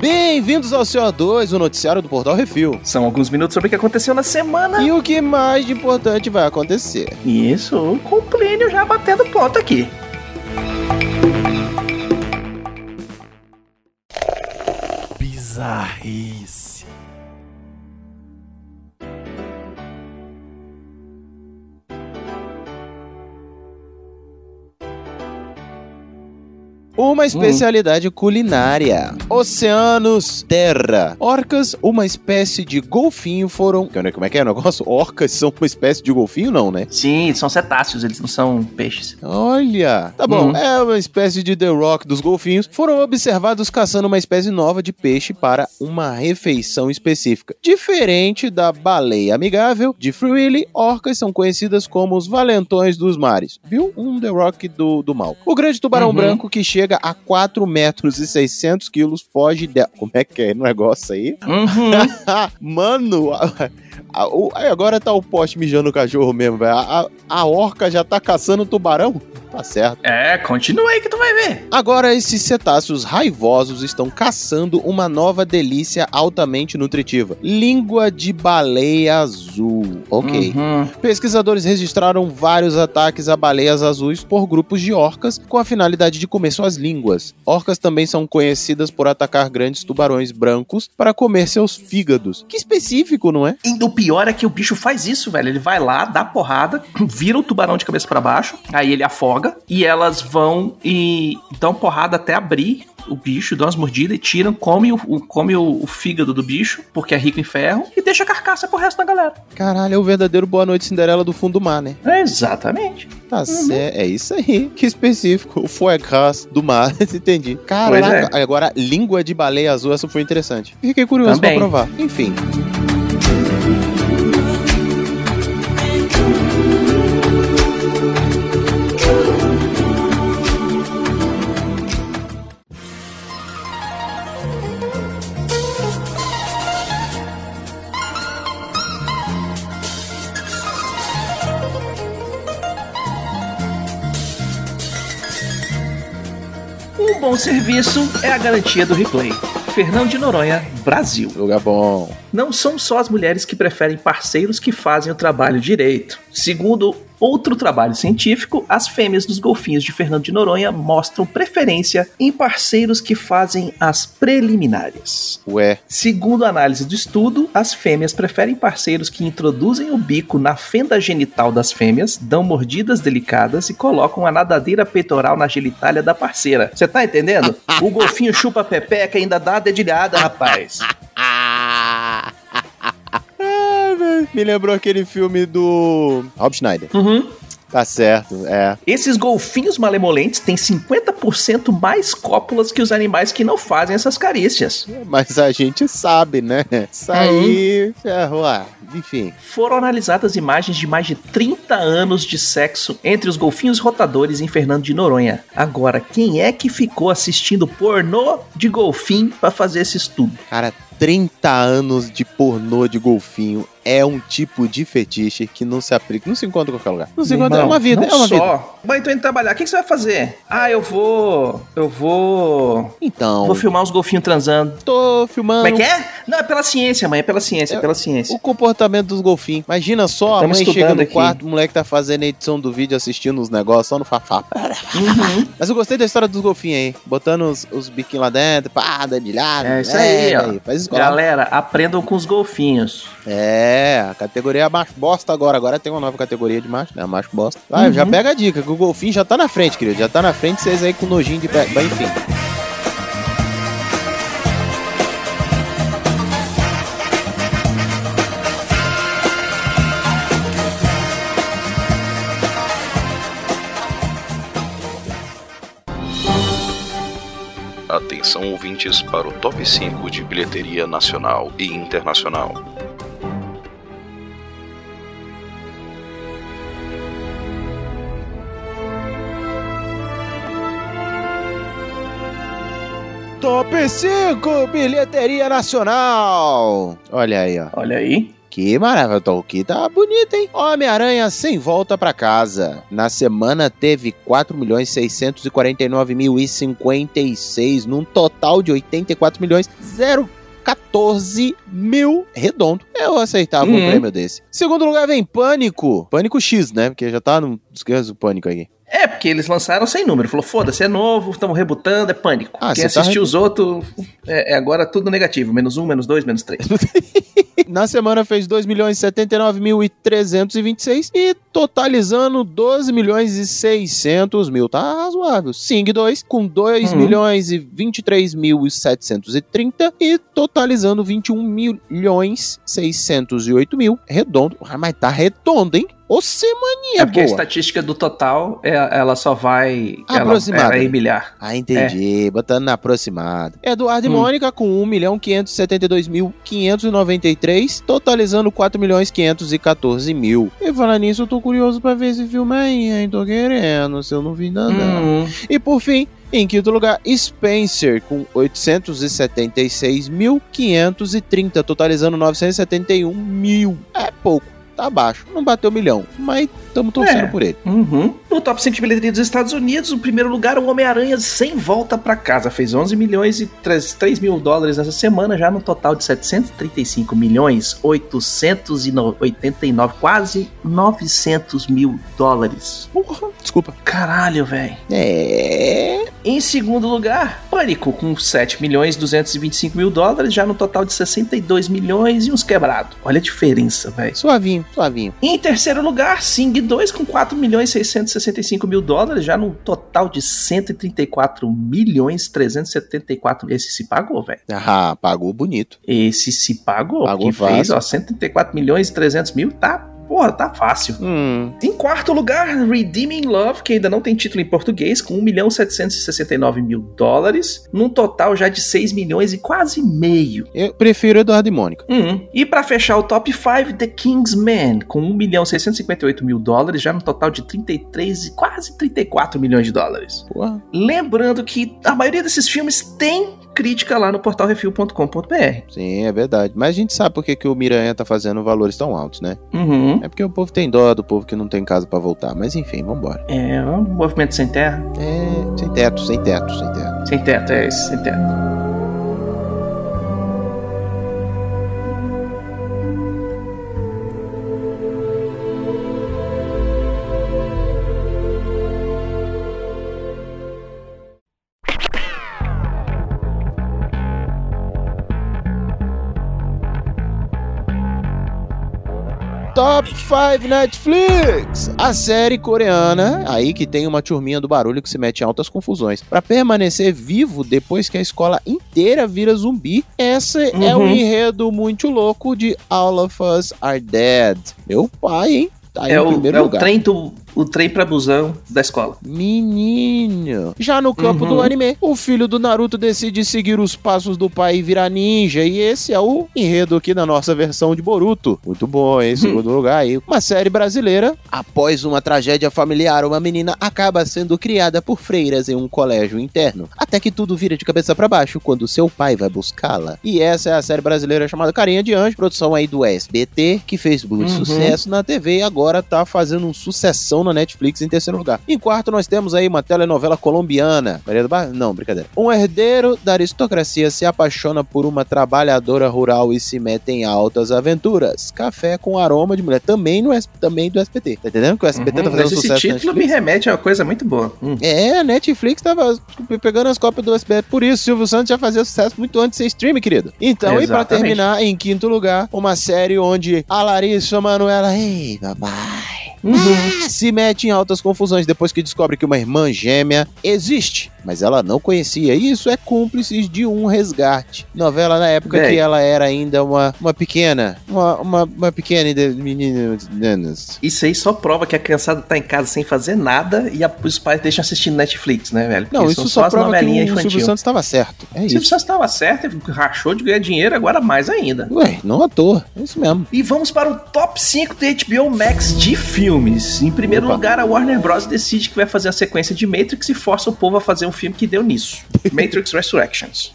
Bem-vindos ao CO2, o noticiário do Portal Refil. São alguns minutos sobre o que aconteceu na semana. E o que mais de importante vai acontecer. Isso, com o Plínio já batendo ponto aqui. Bizarrice. Uma especialidade culinária. Oceanos, terra. Orcas, uma espécie de golfinho, foram. Como é que é o negócio? Orcas são uma espécie de golfinho, não, né? Sim, são cetáceos, eles não são peixes. Olha! Tá bom, Uhum. é uma espécie de The Rock dos golfinhos. Foram observados caçando uma espécie nova de peixe para uma refeição específica. Diferente da baleia amigável de Free Willy, orcas são conhecidas como os valentões dos mares. Viu? Um The Rock do, do mal. O grande tubarão Uhum. branco que chega a 4 metros e 600 quilos foge dela. Como é que é o negócio aí? Uhum. Mano, aí agora tá o poste mijando o cachorro mesmo, velho. A, a- a orca já tá caçando tubarão? Tá certo. é, continua aí que tu vai ver. Agora, esses cetáceos raivosos estão caçando uma nova delícia altamente nutritiva: língua de baleia azul. Ok. Uhum. Pesquisadores registraram vários ataques a baleias azuis por grupos de orcas com a finalidade de comer suas línguas. Orcas também são conhecidas por atacar grandes tubarões brancos para comer seus fígados. Que específico, não é? E o pior é que o bicho faz isso, velho. Ele vai lá, dá porrada, vira o tubarão de cabeça pra baixo, aí ele afoga e elas vão e dão porrada até abrir o bicho, dão umas mordidas e tiram, come, o, come o, o fígado do bicho, porque é rico em ferro, e deixa a carcaça pro resto da galera. Caralho, é o verdadeiro Boa Noite Cinderela do fundo do mar, né? Exatamente. Tá certo, é isso aí. Que específico. O foie gras do mar. Entendi. Caraca, agora língua de baleia azul, essa foi interessante. Fiquei curioso Também. pra provar. Enfim. Serviço é a garantia do replay. Fernão de Noronha, Brasil. Lugar bom. Não são só as mulheres que preferem parceiros que fazem o trabalho direito. Segundo outro trabalho científico, as fêmeas dos golfinhos de Fernando de Noronha mostram preferência em parceiros que fazem as preliminares. Ué. Segundo a análise do estudo, as fêmeas preferem parceiros que introduzem o bico na fenda genital das fêmeas, dão mordidas delicadas e colocam a nadadeira peitoral na genitália da parceira. Você tá entendendo? O golfinho chupa a pepeca e ainda dá a dedilhada, rapaz. Ah. Me lembrou aquele filme do Rob Schneider. Uhum. Tá certo, é. Esses golfinhos malemolentes têm 50% mais cópulas que os animais que não fazem essas carícias. Mas a gente sabe, né? Isso aí, ferro, ah, enfim. Foram analisadas imagens de mais de 30 anos de sexo entre os golfinhos rotadores em Fernando de Noronha. Agora, quem é que ficou assistindo pornô de golfinho pra fazer esse estudo? Cara, 30 anos de pornô de golfinho é um tipo de fetiche que não se aplica, não se encontra em qualquer lugar. Não se Meu encontra, é irmão, uma vida, é uma vida. só. Mãe, tô indo trabalhar. O que, que você vai fazer? Ah, eu vou. Eu vou. Então, Vou filmar os golfinhos transando. tô filmando Como é que é? Não, é pela ciência, mãe. É pela ciência, é pela ciência. o comportamento dos golfinhos. Imagina só, a mãe chega no aqui. quarto, o moleque tá fazendo a edição do vídeo, assistindo os negócios só no fafá. Uhum. Mas eu gostei da história dos golfinhos aí, botando os, os biquinhos lá dentro, pá, dedilhado. É isso aí, ó. velho, Faz escola. Galera, aprendam com os golfinhos. É, a categoria é macho bosta agora. Agora tem uma nova categoria de macho, né? Macho bosta. Vai, Uhum. já pega a dica, que o golfinho já tá na frente, querido. Já tá na frente, vocês aí com nojinho de pé. Enfim. Atenção ouvintes para o top 5 de bilheteria nacional e internacional. Top 5 Bilheteria Nacional. Olha aí, ó. Olha aí. Que maravilha, Tolkien tá bonito, hein? Homem-Aranha sem volta pra casa. Na semana teve 4 milhões 649 mil e 56, num total de 84 milhões 0 14 mil redondo. Eu aceitava um Uhum. prêmio desse. Segundo lugar vem Pânico. Pânico X, né? Porque já tá no. Esquece o Pânico aqui. É, porque eles lançaram sem número. Falou, foda-se, é novo, estamos rebutando, é pânico. Ah, Quem tá assistiu os outros, é, é agora tudo negativo. Menos um, menos dois, menos três. Na semana fez 2 milhões 79 mil e 326 e totalizando 12 milhões e 600 mil. Tá razoável. Sing 2 com 2 Uhum. milhões e 23 mil e 730 e totalizando 21 milhões 608 mil. Redondo. Ah, Mas tá redondo, hein? Ô, semaninha É porque a boa. estatística do total, é, ela só vai... Ela, Aproximada. ela é milhar. Ah, entendi. Botando na aproximada. Eduardo e Hum. Mônica com 1 milhão 572 mil 593, totalizando 4 milhões 514 mil. E falando nisso, eu tô curioso pra ver esse filme aí, hein? Tô querendo, se eu não vi nada. Hum, E por fim, em quinto lugar, Spencer com 876.530, totalizando 971 mil. É pouco, tá baixo. Não bateu milhão, mas estamos torcendo É. por ele. uhum. No top 5 de bilheteria dos Estados Unidos, o primeiro lugar, o Homem-Aranha sem volta pra casa. Fez 11 milhões e 3, 3 mil dólares essa semana, já no total de 735 milhões 889, quase 900 mil dólares. Porra, desculpa. Caralho, velho. É. Em segundo lugar, Pânico, com 7 milhões 225 mil dólares, já no total de 62 milhões e uns quebrados. Olha a diferença, velho. Suavinho, suavinho. Em terceiro lugar, Sing 2 com 4 milhões 665 mil dólares, já no total de 134 milhões 374 Esse se pagou, velho. Ah, pagou bonito. Esse se pagou. Pagou fez, ó, 134 milhões e 300 mil, tá, porra, tá fácil. Hum. Em quarto lugar, Redeeming Love, que ainda não tem título em português, com 1 milhão 769 mil dólares, num total já de 6 milhões e quase meio. Eu prefiro Eduardo e Mônica. Hum. E pra fechar o top 5, The Kingsman, com 1 milhão 658 mil dólares, já no total de 33 e quase 34 milhões de dólares. Porra. Lembrando que a maioria desses filmes tem crítica lá no portalrefil.com.br. Sim, é verdade. Mas a gente sabe por que, que o Miranha tá fazendo valores tão altos, né? Uhum. É porque o povo tem dó do povo que não tem casa pra voltar. Mas enfim, vambora. É um movimento sem terra. É. Sem teto, sem teto, sem teto. Sem teto, é esse, sem teto. Top 5 Netflix! A série coreana, aí que tem uma turminha do barulho que se mete em altas confusões. Pra permanecer vivo depois que a escola inteira vira zumbi, esse é um Uhum. enredo muito louco de All of Us Are Dead. Meu pai, hein? Tá aí É o, primeiro é o trem do, o trem pra busão da escola. Menino. Já no campo Uhum. do anime, o filho do Naruto decide seguir os passos do pai e virar ninja. E esse é o enredo aqui na nossa versão de Boruto. Muito bom, hein? Segundo lugar aí. Uma série brasileira. Após uma tragédia familiar, uma menina acaba sendo criada por freiras em um colégio interno. Até que tudo vira de cabeça pra baixo quando seu pai vai buscá-la. E essa é a série brasileira chamada Carinha de Anjo, produção aí do SBT, que fez muito Uhum. sucesso na TV e agora tá fazendo um sucessão na Netflix em terceiro lugar. Em quarto, nós temos aí uma telenovela colombiana. Maria do Bar? Não, brincadeira. Um herdeiro da aristocracia se apaixona por uma trabalhadora rural e se mete em altas aventuras. Café com aroma de mulher. Também, no, também do SBT. Tá entendendo que o SBT tá Uhum, fazendo mas esse sucesso na título me remete a uma coisa muito boa. Hum. É, a Netflix tava pegando as cópias do SBT. Por isso, Silvio Santos já fazia sucesso muito antes de ser stream, querido. Então, e pra Exatamente. terminar, em quinto lugar, uma série onde a Larissa Manoela, ei, papai, Uhum. se mete em altas confusões depois que descobre que uma irmã gêmea existe, mas ela não conhecia. E isso é cúmplice de um resgate. Novela na época Bem. que ela era ainda uma, uma pequena, uma, uma, uma pequena de- menina. Isso aí só prova que a criançada tá em casa sem fazer nada e a- os pais deixam assistindo Netflix, né, velho? Porque Não, isso só as prova que o Silvio. Santos estava certo. É Silvio isso. Santos estava certo, rachou de ganhar dinheiro, agora mais ainda. Ué, não à toa. É isso mesmo. E vamos para o top 5 do HBO Max de filmes. Em primeiro Opa. lugar, a Warner Bros. decide que vai fazer a sequência de Matrix e força o povo a fazer um filme que deu nisso: Matrix Resurrections.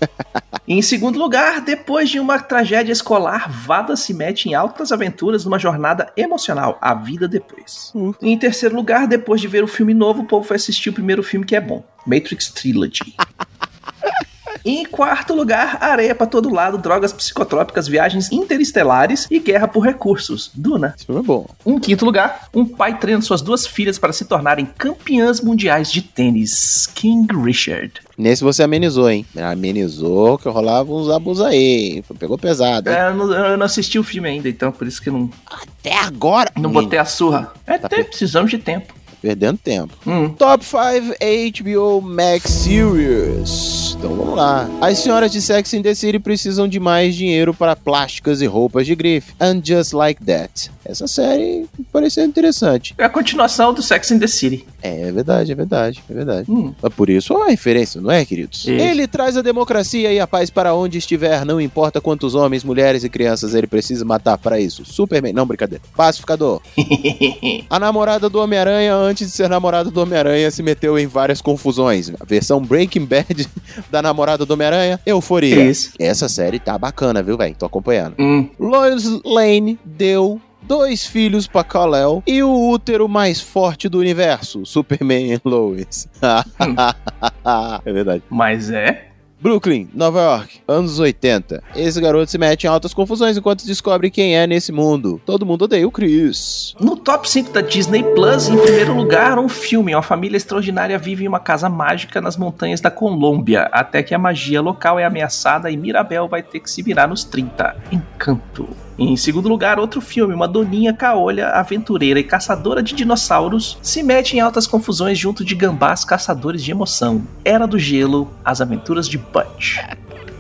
Em segundo lugar, depois de uma tragédia escolar, Vada se mete em altas aventuras numa jornada emocional, a vida depois. Uh. Em terceiro lugar, depois de ver o filme novo, o povo foi assistir o primeiro filme que é bom, Matrix Trilogy. Em quarto lugar, areia pra todo lado, drogas psicotrópicas, viagens interestelares e guerra por recursos. Duna. Filme é bom. Em quinto lugar, um pai treina suas duas filhas para se tornarem campeãs mundiais de tênis. King Richard. Nesse você amenizou, hein? Amenizou que rolava uns abusos aí. Pegou pesado. hein? É, eu, não, eu não assisti o filme ainda, então por isso que não, Até agora. não menino, botei a surra. É, Tá até precisamos de tempo. Perdendo tempo. Hum. Top 5 HBO Max Series. Então vamos lá. As senhoras de Sex and the City precisam de mais dinheiro para plásticas e roupas de grife. And Just Like That. Essa série pareceu interessante. É a continuação do Sex and the City. É, é verdade, é verdade, é verdade. Hum. Mas Por isso é uma referência, não é, queridos? Isso. Ele traz a democracia e a paz para onde estiver, não importa quantos homens, mulheres e crianças ele precisa matar para isso. Superman, não, brincadeira. Pacificador. A namorada do Homem-Aranha, antes de ser namorada do Homem-Aranha, se meteu em várias confusões. A versão Breaking Bad da namorada do Homem-Aranha, Euforia. Isso. Essa série tá bacana, viu, velho? Tô acompanhando. Hum. Lois Lane deu dois filhos pra Kal-El e o útero mais forte do universo, Superman e Lois. é verdade. Mas é. Brooklyn, Nova York, anos 80. Esse garoto se mete em altas confusões enquanto descobre quem é nesse mundo. Todo mundo odeia o Chris. No top 5 da Disney Plus, em primeiro lugar, um filme. Uma família extraordinária vive em uma casa mágica nas montanhas da Colômbia, até que a magia local é ameaçada e Mirabel vai ter que se virar nos 30. Encanto. Em segundo lugar, outro filme, uma doninha caolha, aventureira e caçadora de dinossauros, se mete em altas confusões junto de gambás caçadores de emoção. Era do Gelo, As Aventuras de Butch.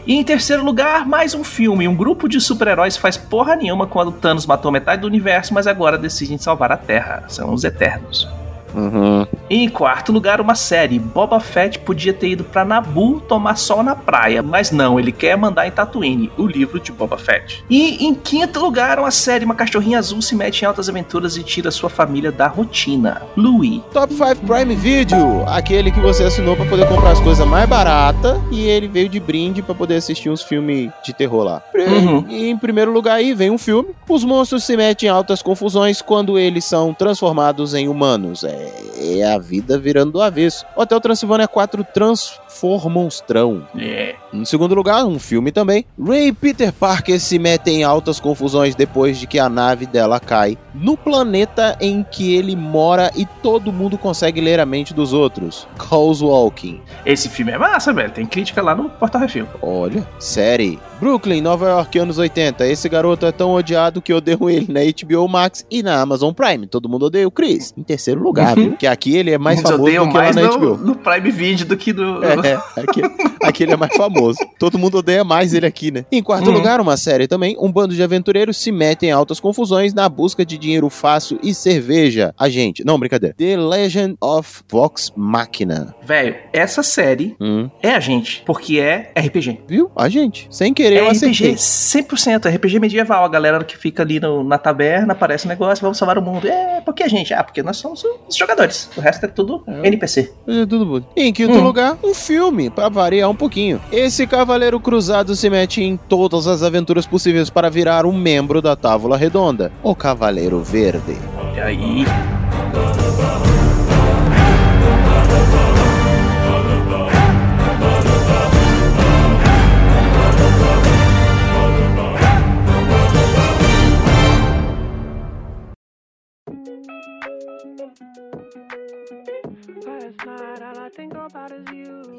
E em terceiro lugar, mais um filme. Um grupo de super-heróis faz porra nenhuma quando Thanos matou metade do universo, mas agora decidem salvar a Terra. São os Eternos. Uhum. Em quarto lugar, uma série. Boba Fett podia ter ido pra Nabu tomar sol na praia, mas não, ele quer mandar em Tatooine, o livro de Boba Fett. E em quinto lugar, uma série. Uma cachorrinha azul se mete em altas aventuras e tira sua família da rotina. Louis. Top 5 Prime Video, aquele que você assinou pra poder comprar as coisas mais baratas e ele veio de brinde pra poder assistir uns filmes de terror lá. Uhum. E em primeiro lugar aí vem um filme. Os monstros se metem em altas confusões quando eles são transformados em humanos. É, é a vida virando do avesso. Hotel Transilvânia 4 Transformonstrão. É. Em segundo lugar, um filme também. Ray e Peter Parker se metem em altas confusões depois de que a nave dela cai no planeta em que ele mora e todo mundo consegue ler a mente dos outros. Calls Walking. Esse filme é massa, velho. Tem crítica lá no Portal Refil. Olha, série. Brooklyn, Nova York, anos 80. Esse garoto é tão odiado que odeiam ele na HBO Max e na Amazon Prime. Todo mundo odeia o Chris. Em terceiro lugar, viu? Que aqui ele é mais Eles famoso do que lá mais na no, HBO. no Prime Video do que no. É, é, aqui, aqui ele é mais famoso. Todo mundo odeia mais ele aqui, né? Em quarto Uhum. lugar, uma série também. Um bando de aventureiros se metem em altas confusões na busca de dinheiro fácil e cerveja. A gente. Não, brincadeira. The Legend of Vox Machina. Velho, essa série Hum, é a gente, porque é RPG. viu? A gente. Sem querer, É eu acertei. RPG 100%, RPG medieval. A galera que fica ali no- na taberna, aparece um negócio, vamos salvar o mundo. É, porque a gente? Ah, porque nós somos os jogadores. O resto é tudo É. NPC. É tudo bom. Em quinto Hum. lugar, um filme, pra variar um pouquinho. Esse cavaleiro cruzado se mete em todas as aventuras possíveis para virar um membro da Távola Redonda. O Cavaleiro Verde. E aí.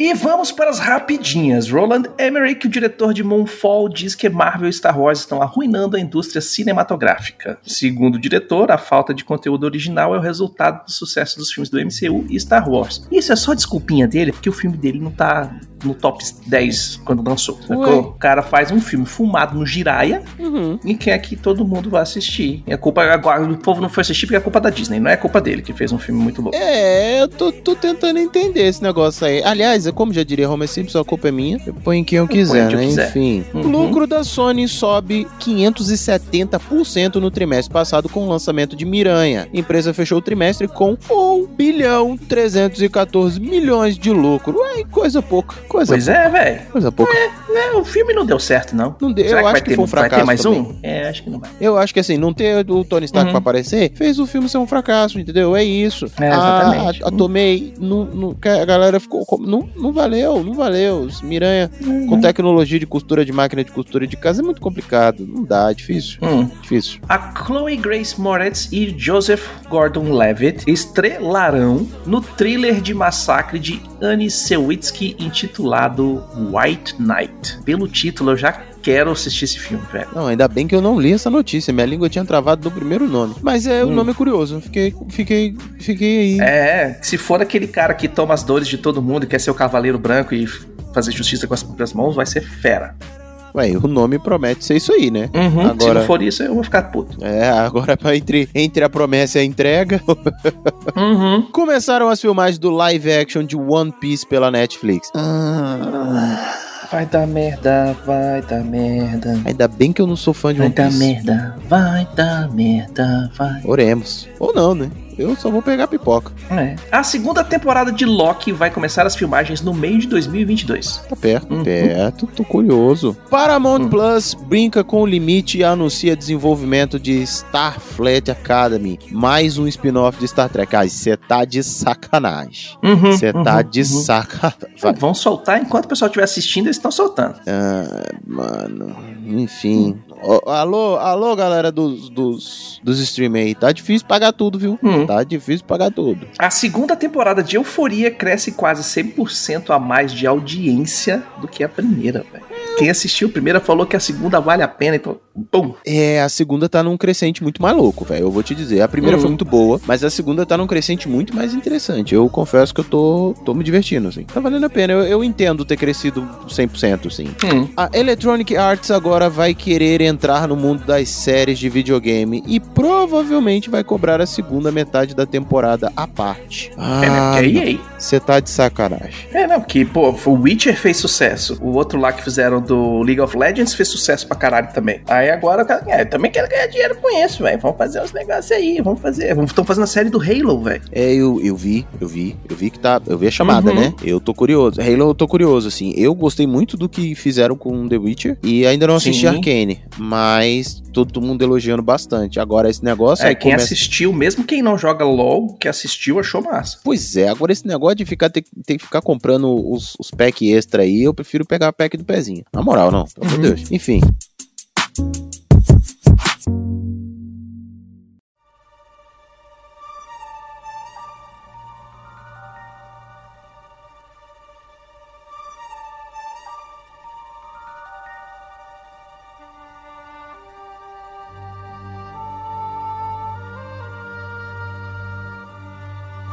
E vamos para as rapidinhas. Roland Emmerich, o diretor de Moonfall, diz que Marvel e Star Wars estão arruinando a indústria cinematográfica. Segundo o diretor, a falta de conteúdo original é o resultado do sucesso dos filmes do MCU e Star Wars. Isso é só desculpinha dele, porque o filme dele não tá no top 10 quando lançou. O cara faz um filme fumado no Jiraya Uhum. e quer que todo mundo vá assistir. E a culpa agora o povo não foi assistir porque é culpa da Disney, não é culpa dele que fez um filme muito louco. É, eu tô, tô tentando entender esse negócio aí. Aliás, é como já diria Homer Simpson, a culpa é minha. Eu ponho quem eu quiser, onde eu né? quiser. Enfim. Uhum. O lucro da Sony sobe 570% no trimestre passado com o lançamento de Miranha. A empresa fechou o trimestre com 1 bilhão 314 milhões de lucro. Ué, coisa pouca. Coisa Pois é, velho. Coisa pouca. É, o filme não deu certo, não. Não deu, Será eu que acho vai que ter, foi um vai ter fracasso mais também. um? É, acho que não vai. Eu acho que assim, não ter o Tony Stark Uhum. pra aparecer fez o filme ser um fracasso, entendeu? É isso. É, a, exatamente. a, a Tomei, não, a galera ficou. Não, não valeu, não valeu. Miranha Uhum. com tecnologia de costura de máquina de costura de casa é muito complicado. Não dá, é difícil. Hum. Difícil. A Chloe Grace Moretz e Joseph Gordon-Levitt estrelarão no thriller de massacre de Annie Sewitsky intitulado White Knight. Pelo título, eu já quero assistir esse filme, velho. Não, ainda bem que eu não li essa notícia. Minha língua tinha travado no primeiro nome. Mas é, o Hum. nome é curioso. Fiquei, fiquei, fiquei aí. É, se for aquele cara que toma as dores de todo mundo e quer ser o cavaleiro branco e fazer justiça com as próprias mãos, vai ser fera. Ué, o nome promete ser isso aí, né? Uhum, Se Agora- não for isso, eu vou ficar puto. É, agora entre, entre a promessa e a entrega. Uhum. Começaram as filmagens do live action de One Piece pela Netflix. Vai dar merda, vai dar merda. Ainda bem que eu não sou fã de Vai One dar Piece. merda, vai dar merda, vai. Oremos. Ou não, né? Eu só vou pegar pipoca. É. A segunda temporada de Loki vai começar as filmagens no meio de 2022. Tá perto, Uhum. perto, tô curioso. Paramount Hum. Plus brinca com o limite e anuncia desenvolvimento de Starfleet Academy, mais um spin-off de Star Trek. Ah, você tá de sacanagem. Uhum, Você tá uhum, de uhum. sacanagem. Vão soltar enquanto o pessoal estiver assistindo, eles estão soltando. Ah, mano, enfim. Alô, alô, galera dos, dos, dos stream aí. Tá difícil pagar tudo, viu? Hum. Tá difícil pagar tudo. A segunda temporada de Euforia cresce quase 100% a mais de audiência do que a primeira, velho. Quem assistiu a primeira falou que a segunda vale a pena, então, pum. É, a segunda tá num crescente muito mais louco, velho. Eu vou te dizer. A primeira Hum. foi muito boa, mas a segunda tá num crescente muito mais interessante. Eu confesso que eu tô, tô me divertindo, assim. Tá valendo a pena. Eu, eu entendo ter crescido 100%, sim. Hum. A Electronic Arts agora vai querer entrar no mundo das séries de videogame e provavelmente vai cobrar a segunda metade da temporada à parte. É, né? Porque é EA. Você tá de sacanagem. É, não, porque, pô, o Witcher fez sucesso. O outro lá que fizeram do League of Legends fez sucesso pra caralho também. Aí agora, cara, é, eu também quero ganhar dinheiro com isso, velho. Vamos fazer uns negócios aí, vamos fazer. Estão fazendo a série do Halo, velho. É, eu, eu vi, eu vi, eu vi que tá. Eu vi a chamada, Uhum. né? Eu tô curioso. Halo, eu tô curioso, assim. Eu gostei muito do que fizeram com The Witcher e ainda não assisti Sim. Arcane, mas todo mundo elogiando bastante. Agora esse negócio É, aí quem começa- assistiu, mesmo quem não joga LOL, que assistiu, achou massa. Pois é, agora esse negócio de ficar ter, ter que ficar comprando os, os pack extra aí, eu prefiro pegar a pack do pezinho. Na moral, não, pelo amor de Uhum. Deus. Enfim.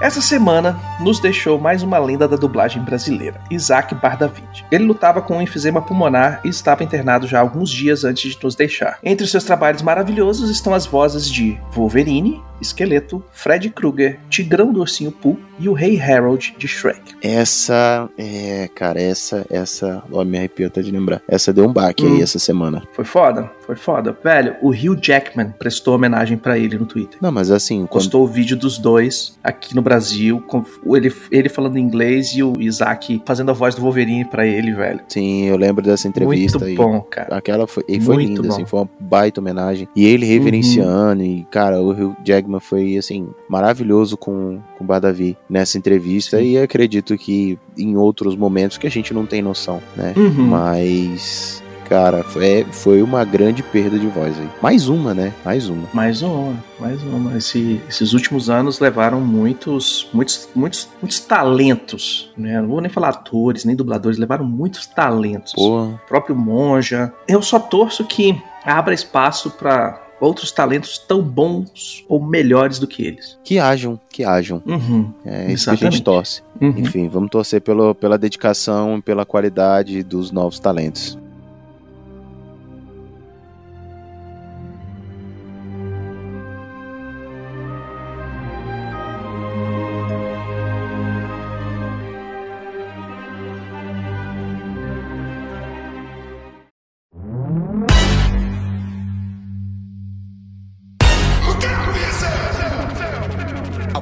Essa semana nos deixou mais uma lenda da dublagem brasileira, Isaac Bardavid. Ele lutava com um enfisema pulmonar e estava internado já alguns dias antes de nos deixar. Entre seus trabalhos maravilhosos estão as vozes de Wolverine, Esqueleto, Fred Krueger, Tigrão do Ursinho Pooh e o Rei Harold de Shrek. Essa, é, cara, essa, essa, ó, me arrepio até de lembrar. Essa deu um baque Hum. aí essa semana. Foi foda? Foi foda. Velho, o Hugh Jackman prestou homenagem pra ele no Twitter. Não, mas assim, quando, Postou o vídeo dos dois aqui no Brasil, com ele, ele falando inglês e o Isaac fazendo a voz do Wolverine pra ele, velho. sim, eu lembro dessa entrevista Muito bom, cara. Aquela foi, e foi Muito linda, bom. assim, foi uma baita homenagem. E ele reverenciando, e, cara, o Hugh Jackman foi, assim, maravilhoso com, com o Badavi nessa entrevista. Sim. E acredito que em outros momentos que a gente não tem noção, né? Uhum. Mas, cara, foi, foi uma grande perda de voz aí. Mais uma, né? Mais uma. Mais uma, mais uma. Esse- esses últimos anos levaram muitos, muitos, muitos, muitos talentos, né? Não vou nem falar atores, nem dubladores, levaram muitos talentos. Pô, O próprio Monja. Eu só torço que abra espaço pra outros talentos tão bons ou melhores do que eles. que hajam, que hajam. Uhum. É isso que a gente Exatamente. torce. Uhum. Enfim, vamos torcer pelo, pela dedicação e pela qualidade dos novos talentos.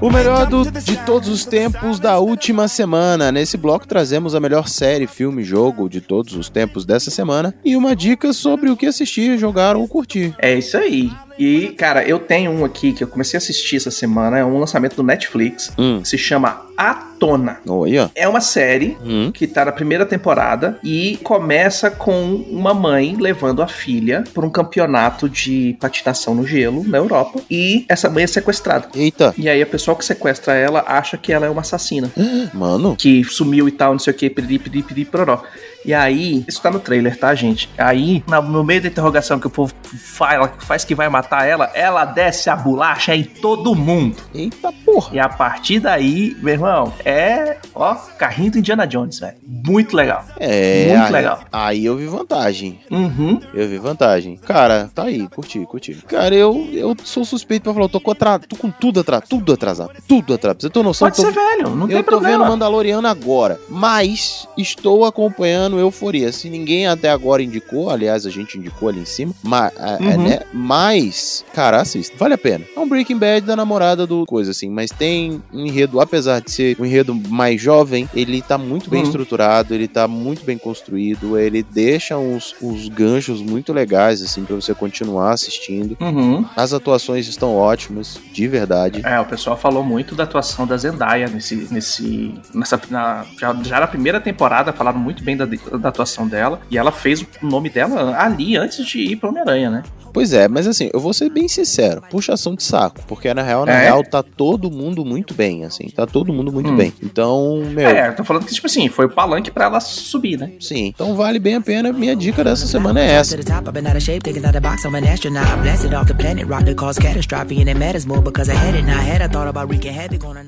O melhor do- de todos os tempos da última semana. Nesse bloco trazemos a melhor série, filme, jogo de todos os tempos dessa semana e uma dica sobre o que assistir, jogar ou curtir. É isso aí. E, cara, eu tenho um aqui que eu comecei a assistir essa semana, é um lançamento do Netflix, Hum. que se chama A Tona. Olha. É uma série Hum. que tá na primeira temporada e começa com uma mãe levando a filha por um campeonato de patinação no gelo na Europa e essa mãe é sequestrada. Eita. E aí a pessoa que sequestra ela acha que ela é uma assassina. Mano. Que sumiu e tal, não sei o que, piriri, piriri, piriri, pororó. E aí, isso tá no trailer, tá, gente? Aí, no meio da interrogação que o povo fala, faz que vai matar ela, ela desce a bolacha em todo mundo. Eita porra. E a partir daí, meu irmão, é, ó, carrinho do Indiana Jones, velho. Muito legal. É. Muito aí- legal. Aí eu vi vantagem. Uhum. Eu vi vantagem. Cara, tá aí, curti, curti. Cara, eu, eu sou suspeito pra falar, eu tô com, tô com tudo atrasado, tudo atrasado, tudo atrasado. Você tem noção? Pode eu tô... ser velho, não tem Eu tô vendo problema. Mandaloriano agora, mas estou acompanhando Euforia. Se ninguém até agora indicou, aliás, a gente indicou ali em cima, mas, Uhum. né? mas cara, assista, vale a pena. É um Breaking Bad da namorada do coisa assim, mas tem um enredo, apesar de ser um enredo mais jovem, ele tá muito bem Uhum. estruturado, ele tá muito bem construído, ele deixa uns, uns ganchos muito legais, assim, pra você continuar assistindo. Uhum. As atuações estão ótimas, de verdade. É, o pessoal falou muito da atuação da Zendaya nesse. nesse nessa, na- já, já na primeira temporada falaram muito bem da, da atuação dela. E ela fez o nome dela ali antes de ir pra Homem-Aranha, né? Pois é, mas assim, eu vou ser bem sincero, puxação de saco, porque na real, na É? real, tá todo mundo muito bem, assim, tá todo mundo muito Hum. bem. Então, meu, É, eu tô falando que, tipo assim, foi o palanque pra ela subir, né? sim, então vale bem a pena. Minha dica dessa semana é essa. the top, I've been out of shape, taking out the box. I'm an astronaut. I'm blasted off the planet, rock that cause catastrophe, and it matters more because I had it. Now I had I thought about wreaking havoc on a.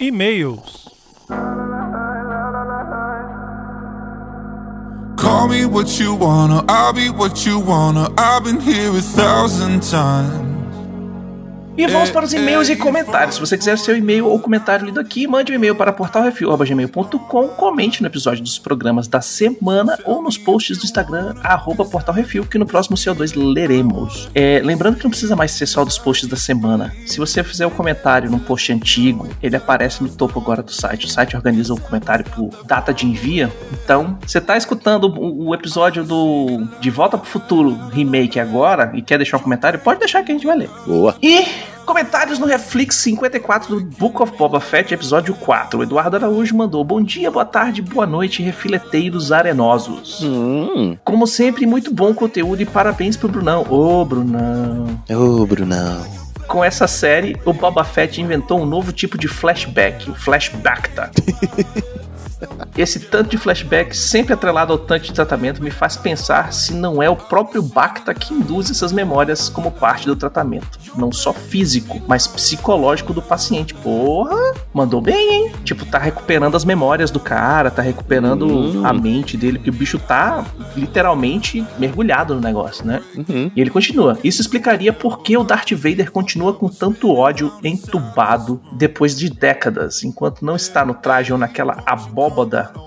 E-mails. Call me what you wanna, I'll be what you wanna. I've been here a thousand times. E vamos para os É, e-mails é, e comentários. Se você quiser seu e-mail ou comentário lido aqui, mande um e-mail para portalrefil.gmail.com, comente no episódio dos programas da semana ou nos posts do Instagram, arroba portalrefil, que no próximo CO2 leremos. É, lembrando que não precisa mais ser só dos posts da semana. Se você fizer um comentário num post antigo, ele aparece no topo agora do site. O site organiza o comentário por data de envio. Então, você está escutando o, o episódio do De Volta para o Futuro remake agora e quer deixar um comentário, pode deixar que a gente vai ler. Boa. E comentários no Reflex 54 do Book of Boba Fett, episódio 4. O Eduardo Araújo mandou bom dia, boa tarde, boa noite, refileteiros arenosos. Hum, Como sempre, muito bom conteúdo e parabéns pro Brunão. Ô, Brunão. ô, Brunão. Com essa série, o Boba Fett inventou um novo tipo de flashback, o Flashbacta. Esse tanto de flashback, sempre atrelado ao tanque de tratamento, me faz pensar se não é o próprio Bacta que induz essas memórias como parte do tratamento. Não só físico, mas psicológico do paciente. Porra, mandou bem, hein? Tipo, tá recuperando as memórias do cara, tá recuperando Hum. a mente dele, porque o bicho tá literalmente mergulhado no negócio, né? Uhum. E ele continua. Isso explicaria por que o Darth Vader continua com tanto ódio entubado depois de décadas, enquanto não está no traje ou naquela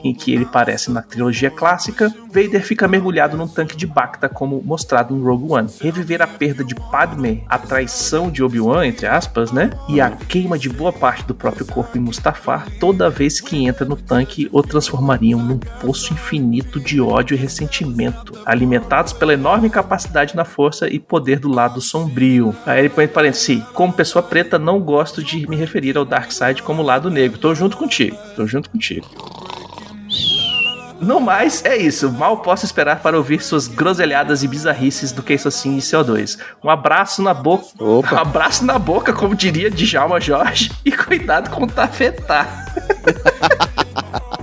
em que ele parece na trilogia clássica. Vader fica mergulhado num tanque de Bacta, como mostrado em Rogue One. Reviver a perda de Padme, a traição de Obi-Wan, entre aspas, né? E a queima de boa parte do próprio corpo em Mustafar, toda vez que entra no tanque, o transformariam num poço infinito de ódio e ressentimento, alimentados pela enorme capacidade na força e poder do lado sombrio. Aí ele põe entre parênteses, como pessoa preta, não gosto de me referir ao Darkseid como lado negro. Tô junto contigo, tô junto contigo. No mais, é isso. Mal posso esperar para ouvir suas groselhadas e bizarrices do que isso assim e CO2. Um abraço na boca. Opa. Um abraço na boca, como diria Djalma Jorge. E cuidado com o tafetá.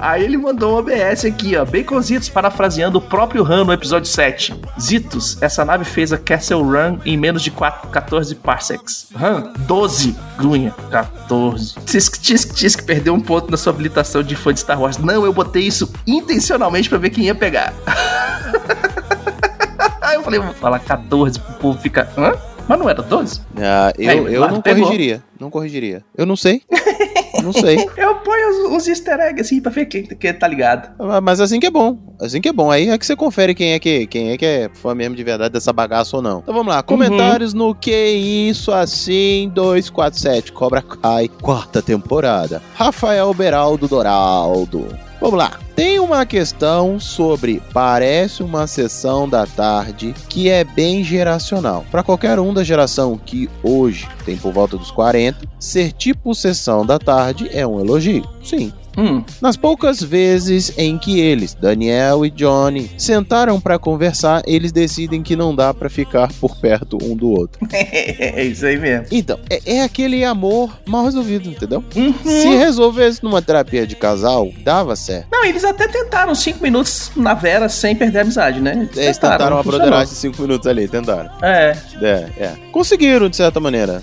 Aí ele mandou um OBS aqui, ó. Baconzitos parafraseando o próprio Han no episódio 7. Zitos, essa nave fez a Castle Run em menos de 4, 14 parsecs. Han, 12. Grunha, 14. Tisk, tisk, tisk, perdeu um ponto na sua habilitação de fã de Star Wars. Não, eu botei isso intencionalmente pra ver quem ia pegar. Aí eu falei, vou falar 14, o povo fica. Hã? Mas não era 12? Ah, eu, Aí, eu não pegou. corrigiria. Não corrigiria. Eu não sei. Não sei. Eu ponho os, os easter eggs assim pra ver quem, quem tá ligado. Ah, Mas assim que é bom. Assim que é bom. Aí é que você confere quem é que, quem é, que é fã mesmo de verdade dessa bagaça ou não. Então vamos lá. Comentários no Que Isso Assim 247. Cobra Kai, quarta temporada. Rafael Beraldo Doraldo. Vamos lá. Tem uma questão sobre parece uma sessão da tarde que é bem geracional. Para qualquer um da geração que hoje tem por volta dos 40, ser tipo sessão da tarde é um elogio. Sim, Hum, nas poucas vezes em que eles, Daniel e Johnny, sentaram pra conversar, eles decidem que não dá pra ficar por perto um do outro. é isso aí mesmo. Então, é, é aquele amor mal resolvido, entendeu? Uhum. Se resolvesse numa terapia de casal, dava certo. Não, eles até tentaram cinco minutos na Vera sem perder a amizade, né? Eles tentaram uma broderagem de 5 minutos ali, tentaram. É. É, é. Conseguiram, de certa maneira.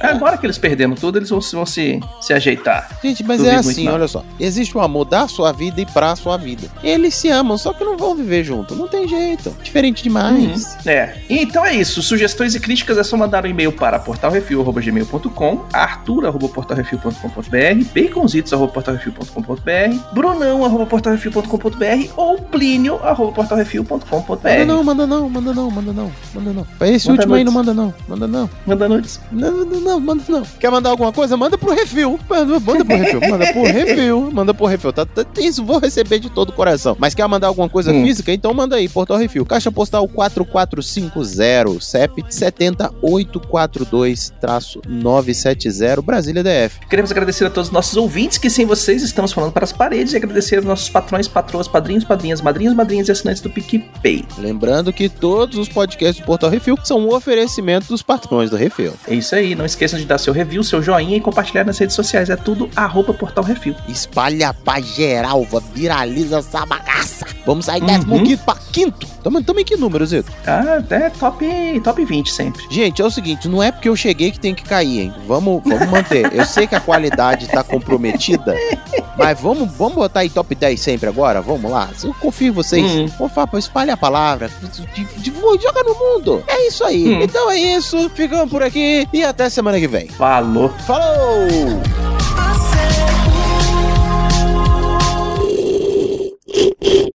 Agora que eles perderam tudo, eles vão, se- vão se, se ajeitar. Gente, mas Duvido é assim, olha só. Existe o amor da sua vida e pra sua vida. Eles se amam, só que não vão viver junto. Não tem jeito. Diferente demais. É. Então é isso. Sugestões e críticas é só mandar um e-mail para portalrefil.gmail.com, arthur.portalrefil.com.br, baconzitos.portalrefil.com.br, brunão.portalrefil.com.br ou plínio.portalrefil.com.br. Manda não, manda não, manda não, manda não, manda não. Esse Manda último aí não manda não, manda não. Manda nudes. Não, não, não, manda não. Quer mandar alguma coisa? Manda pro refil. Manda, manda pro refil, manda pro refil, manda pro refil. Tá, tá, isso vou receber de todo o coração. Mas quer mandar alguma coisa Hum. física? Então manda aí, Portal Refil. Caixa postal 4450, CEP 70842-970, Brasília DF. Queremos agradecer a todos os nossos ouvintes, que sem vocês estamos falando para as paredes, e agradecer aos nossos patrões, patroas, padrinhos, padrinhas, madrinhos, madrinhas e assinantes do PicPay. Lembrando que todos os podcasts do Portal Refil são um oferecimento dos patrões do Refil. É isso aí, não esqueçam de dar seu review, seu joinha e compartilhar nas redes sociais. É tudo arroba Portal Refil. Espalha pra geral, viraliza essa bagaça. Vamos sair Uhum. décimo quinto pra quinto. Tamo, tamo em que número, Zito? Ah, é top, top 20 sempre. Gente, é o seguinte, não é porque eu cheguei que tem que cair, hein? Vamos, vamos manter. Eu sei que a qualidade tá comprometida, mas vamos, vamos botar aí top 10 sempre agora? Vamos lá? Eu confio em vocês. Hum. Ô, Fapa, espalhe a palavra. Joga no mundo. É isso aí. Hum. Então é isso. Ficamos por aqui e até semana que vem. Falou. Falou!